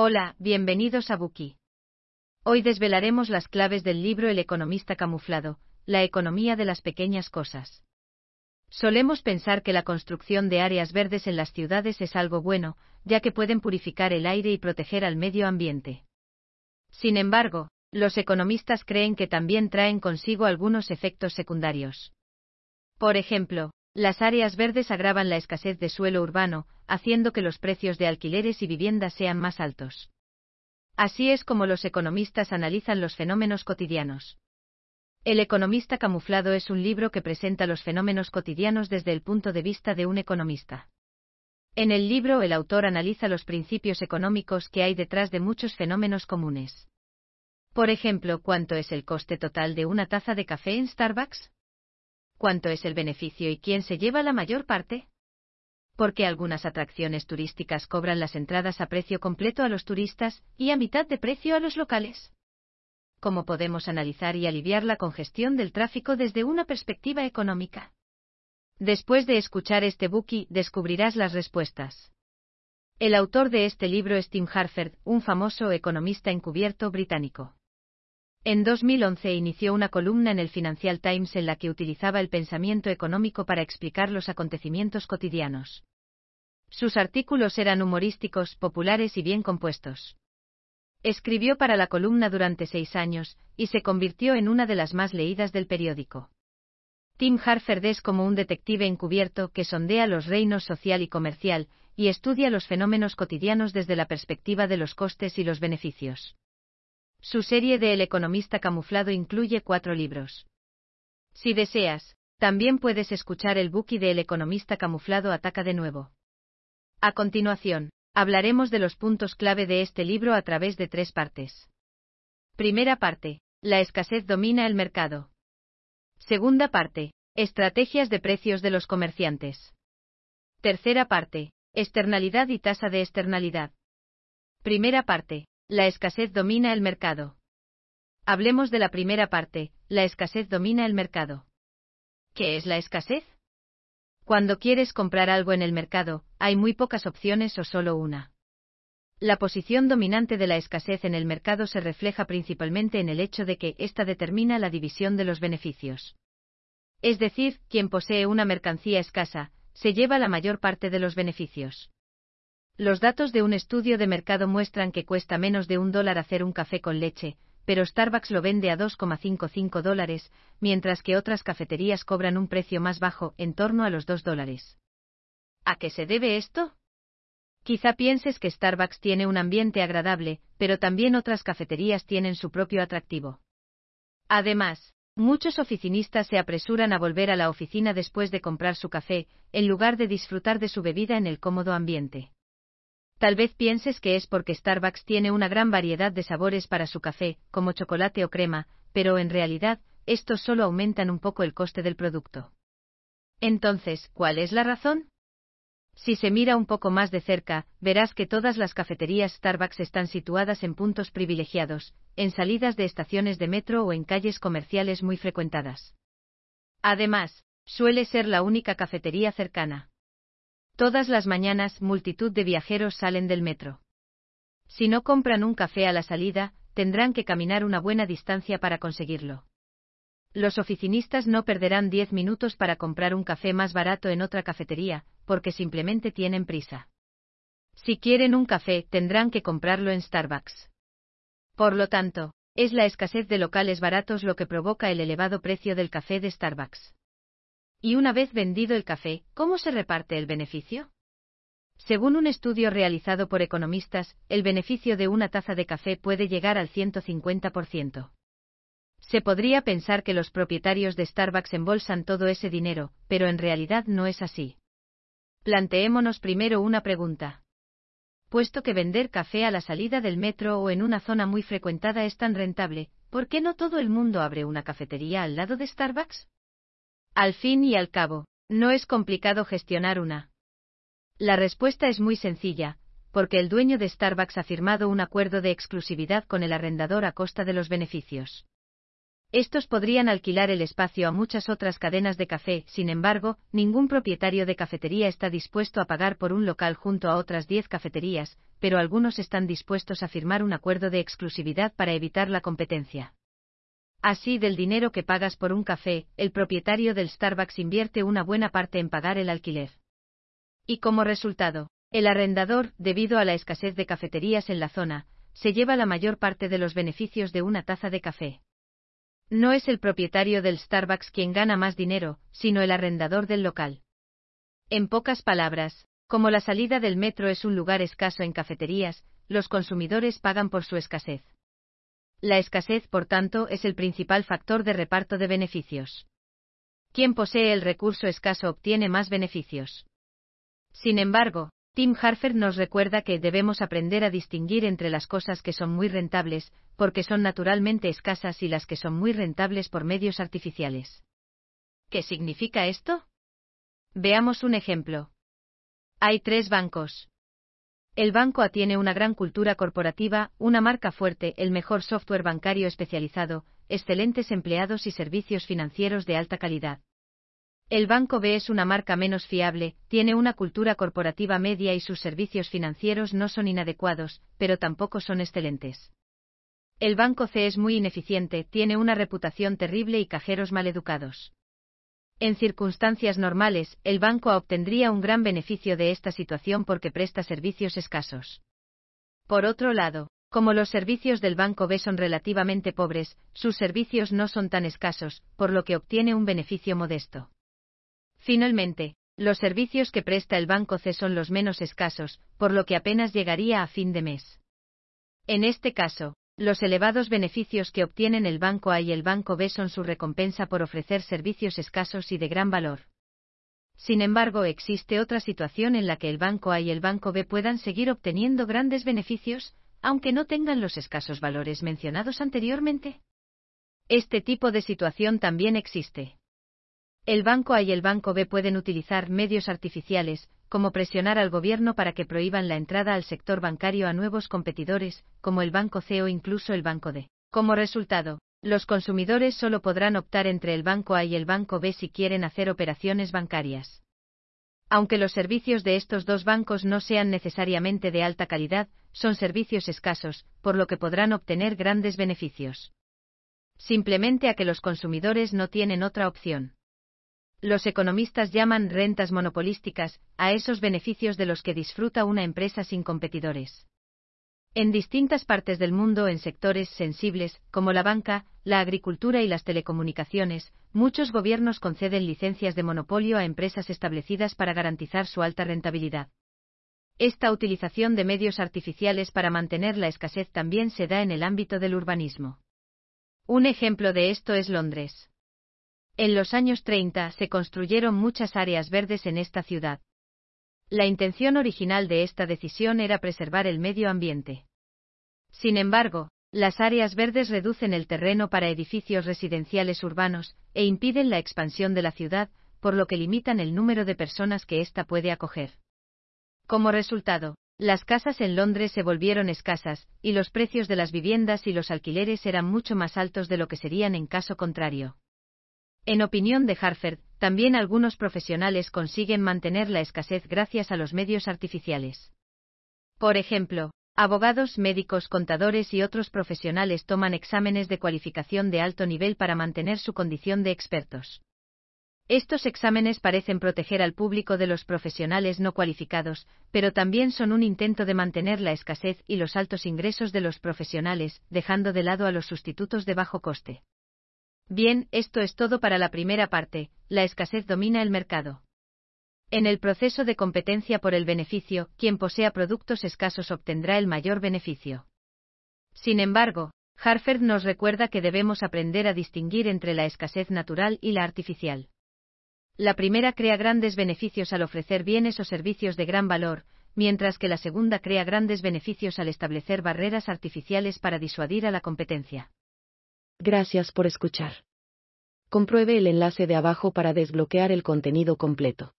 Hola, bienvenidos a Buki. Hoy desvelaremos las claves del libro El economista camuflado, la economía de las pequeñas cosas. Solemos pensar que la construcción de áreas verdes en las ciudades es algo bueno, ya que pueden purificar el aire y proteger al medio ambiente. Sin embargo, los economistas creen que también traen consigo algunos efectos secundarios. Por ejemplo, las áreas verdes agravan la escasez de suelo urbano, haciendo que los precios de alquileres y viviendas sean más altos. Así es como los economistas analizan los fenómenos cotidianos. El economista camuflado es un libro que presenta los fenómenos cotidianos desde el punto de vista de un economista. En el libro el autor analiza los principios económicos que hay detrás de muchos fenómenos comunes. Por ejemplo, ¿cuánto es el coste total de una taza de café en Starbucks? ¿Cuánto es el beneficio y quién se lleva la mayor parte? ¿Por qué algunas atracciones turísticas cobran las entradas a precio completo a los turistas y a mitad de precio a los locales? ¿Cómo podemos analizar y aliviar la congestión del tráfico desde una perspectiva económica? Después de escuchar este bookie, descubrirás las respuestas. El autor de este libro es Tim Harford, un famoso economista encubierto británico. En 2011 inició una columna en el Financial Times en la que utilizaba el pensamiento económico para explicar los acontecimientos cotidianos. Sus artículos eran humorísticos, populares y bien compuestos. Escribió para la columna durante seis años, y se convirtió en una de las más leídas del periódico. Tim Harford es como un detective encubierto que sondea los reinos social y comercial, y estudia los fenómenos cotidianos desde la perspectiva de los costes y los beneficios. Su serie de El economista camuflado incluye cuatro libros. Si deseas, también puedes escuchar el bookie de El economista camuflado ataca de nuevo. A continuación, hablaremos de los puntos clave de este libro a través de tres partes. Primera parte, la escasez domina el mercado. Segunda parte, estrategias de precios de los comerciantes. Tercera parte, externalidad y tasa de externalidad. Primera parte, la escasez domina el mercado. Hablemos de la primera parte, la escasez domina el mercado. ¿Qué es la escasez? Cuando quieres comprar algo en el mercado, hay muy pocas opciones o solo una. La posición dominante de la escasez en el mercado se refleja principalmente en el hecho de que ésta determina la división de los beneficios. Es decir, quien posee una mercancía escasa, se lleva la mayor parte de los beneficios. Los datos de un estudio de mercado muestran que cuesta menos de un dólar hacer un café con leche, pero Starbucks lo vende a 2,55 dólares, mientras que otras cafeterías cobran un precio más bajo, en torno a los 2 dólares. ¿A qué se debe esto? Quizá pienses que Starbucks tiene un ambiente agradable, pero también otras cafeterías tienen su propio atractivo. Además, muchos oficinistas se apresuran a volver a la oficina después de comprar su café, en lugar de disfrutar de su bebida en el cómodo ambiente. Tal vez pienses que es porque Starbucks tiene una gran variedad de sabores para su café, como chocolate o crema, pero en realidad, estos solo aumentan un poco el coste del producto. Entonces, ¿cuál es la razón? Si se mira un poco más de cerca, verás que todas las cafeterías Starbucks están situadas en puntos privilegiados, en salidas de estaciones de metro o en calles comerciales muy frecuentadas. Además, suele ser la única cafetería cercana. Todas las mañanas multitud de viajeros salen del metro. Si no compran un café a la salida, tendrán que caminar una buena distancia para conseguirlo. Los oficinistas no perderán 10 minutos para comprar un café más barato en otra cafetería, porque simplemente tienen prisa. Si quieren un café, tendrán que comprarlo en Starbucks. Por lo tanto, es la escasez de locales baratos lo que provoca el elevado precio del café de Starbucks. Y una vez vendido el café, ¿cómo se reparte el beneficio? Según un estudio realizado por economistas, el beneficio de una taza de café puede llegar al 150%. Se podría pensar que los propietarios de Starbucks embolsan todo ese dinero, pero en realidad no es así. Planteémonos primero una pregunta. Puesto que vender café a la salida del metro o en una zona muy frecuentada es tan rentable, ¿por qué no todo el mundo abre una cafetería al lado de Starbucks? Al fin y al cabo, no es complicado gestionar una. La respuesta es muy sencilla, porque el dueño de Starbucks ha firmado un acuerdo de exclusividad con el arrendador a costa de los beneficios. Estos podrían alquilar el espacio a muchas otras cadenas de café, sin embargo, ningún propietario de cafetería está dispuesto a pagar por un local junto a otras 10 cafeterías, pero algunos están dispuestos a firmar un acuerdo de exclusividad para evitar la competencia. Así, del dinero que pagas por un café, el propietario del Starbucks invierte una buena parte en pagar el alquiler. Y como resultado, el arrendador, debido a la escasez de cafeterías en la zona, se lleva la mayor parte de los beneficios de una taza de café. No es el propietario del Starbucks quien gana más dinero, sino el arrendador del local. En pocas palabras, como la salida del metro es un lugar escaso en cafeterías, los consumidores pagan por su escasez. La escasez, por tanto, es el principal factor de reparto de beneficios. Quien posee el recurso escaso obtiene más beneficios. Sin embargo, Tim Harfer nos recuerda que debemos aprender a distinguir entre las cosas que son muy rentables, porque son naturalmente escasas, y las que son muy rentables por medios artificiales. ¿Qué significa esto? Veamos un ejemplo. Hay tres bancos. El banco A tiene una gran cultura corporativa, una marca fuerte, el mejor software bancario especializado, excelentes empleados y servicios financieros de alta calidad. El Banco B es una marca menos fiable, tiene una cultura corporativa media y sus servicios financieros no son inadecuados, pero tampoco son excelentes. El Banco C es muy ineficiente, tiene una reputación terrible y cajeros maleducados. En circunstancias normales, el banco obtendría un gran beneficio de esta situación porque presta servicios escasos. Por otro lado, como los servicios del Banco B son relativamente pobres, sus servicios no son tan escasos, por lo que obtiene un beneficio modesto. Finalmente, los servicios que presta el Banco C son los menos escasos, por lo que apenas llegaría a fin de mes. En este caso, los elevados beneficios que obtienen el Banco A y el Banco B son su recompensa por ofrecer servicios escasos y de gran valor. Sin embargo, existe otra situación en la que el Banco A y el Banco B puedan seguir obteniendo grandes beneficios, aunque no tengan los escasos valores mencionados anteriormente. Este tipo de situación también existe. El Banco A y el Banco B pueden utilizar medios artificiales, como presionar al gobierno para que prohíban la entrada al sector bancario a nuevos competidores, como el Banco C o incluso el Banco D. Como resultado, los consumidores solo podrán optar entre el Banco A y el Banco B si quieren hacer operaciones bancarias. Aunque los servicios de estos dos bancos no sean necesariamente de alta calidad, son servicios escasos, por lo que podrán obtener grandes beneficios. Simplemente a que los consumidores no tienen otra opción. Los economistas llaman rentas monopolísticas a esos beneficios de los que disfruta una empresa sin competidores. En distintas partes del mundo, en sectores sensibles, como la banca, la agricultura y las telecomunicaciones, muchos gobiernos conceden licencias de monopolio a empresas establecidas para garantizar su alta rentabilidad. Esta utilización de medios artificiales para mantener la escasez también se da en el ámbito del urbanismo. Un ejemplo de esto es Londres. En los años 30 se construyeron muchas áreas verdes en esta ciudad. La intención original de esta decisión era preservar el medio ambiente. Sin embargo, las áreas verdes reducen el terreno para edificios residenciales urbanos e impiden la expansión de la ciudad, por lo que limitan el número de personas que ésta puede acoger. Como resultado, las casas en Londres se volvieron escasas, y los precios de las viviendas y los alquileres eran mucho más altos de lo que serían en caso contrario. En opinión de Harford, también algunos profesionales consiguen mantener la escasez gracias a los medios artificiales. Por ejemplo, abogados, médicos, contadores y otros profesionales toman exámenes de cualificación de alto nivel para mantener su condición de expertos. Estos exámenes parecen proteger al público de los profesionales no cualificados, pero también son un intento de mantener la escasez y los altos ingresos de los profesionales, dejando de lado a los sustitutos de bajo coste. Bien, esto es todo para la primera parte, la escasez domina el mercado. En el proceso de competencia por el beneficio, quien posea productos escasos obtendrá el mayor beneficio. Sin embargo, Harford nos recuerda que debemos aprender a distinguir entre la escasez natural y la artificial. La primera crea grandes beneficios al ofrecer bienes o servicios de gran valor, mientras que la segunda crea grandes beneficios al establecer barreras artificiales para disuadir a la competencia. Gracias por escuchar. Compruebe el enlace de abajo para desbloquear el contenido completo.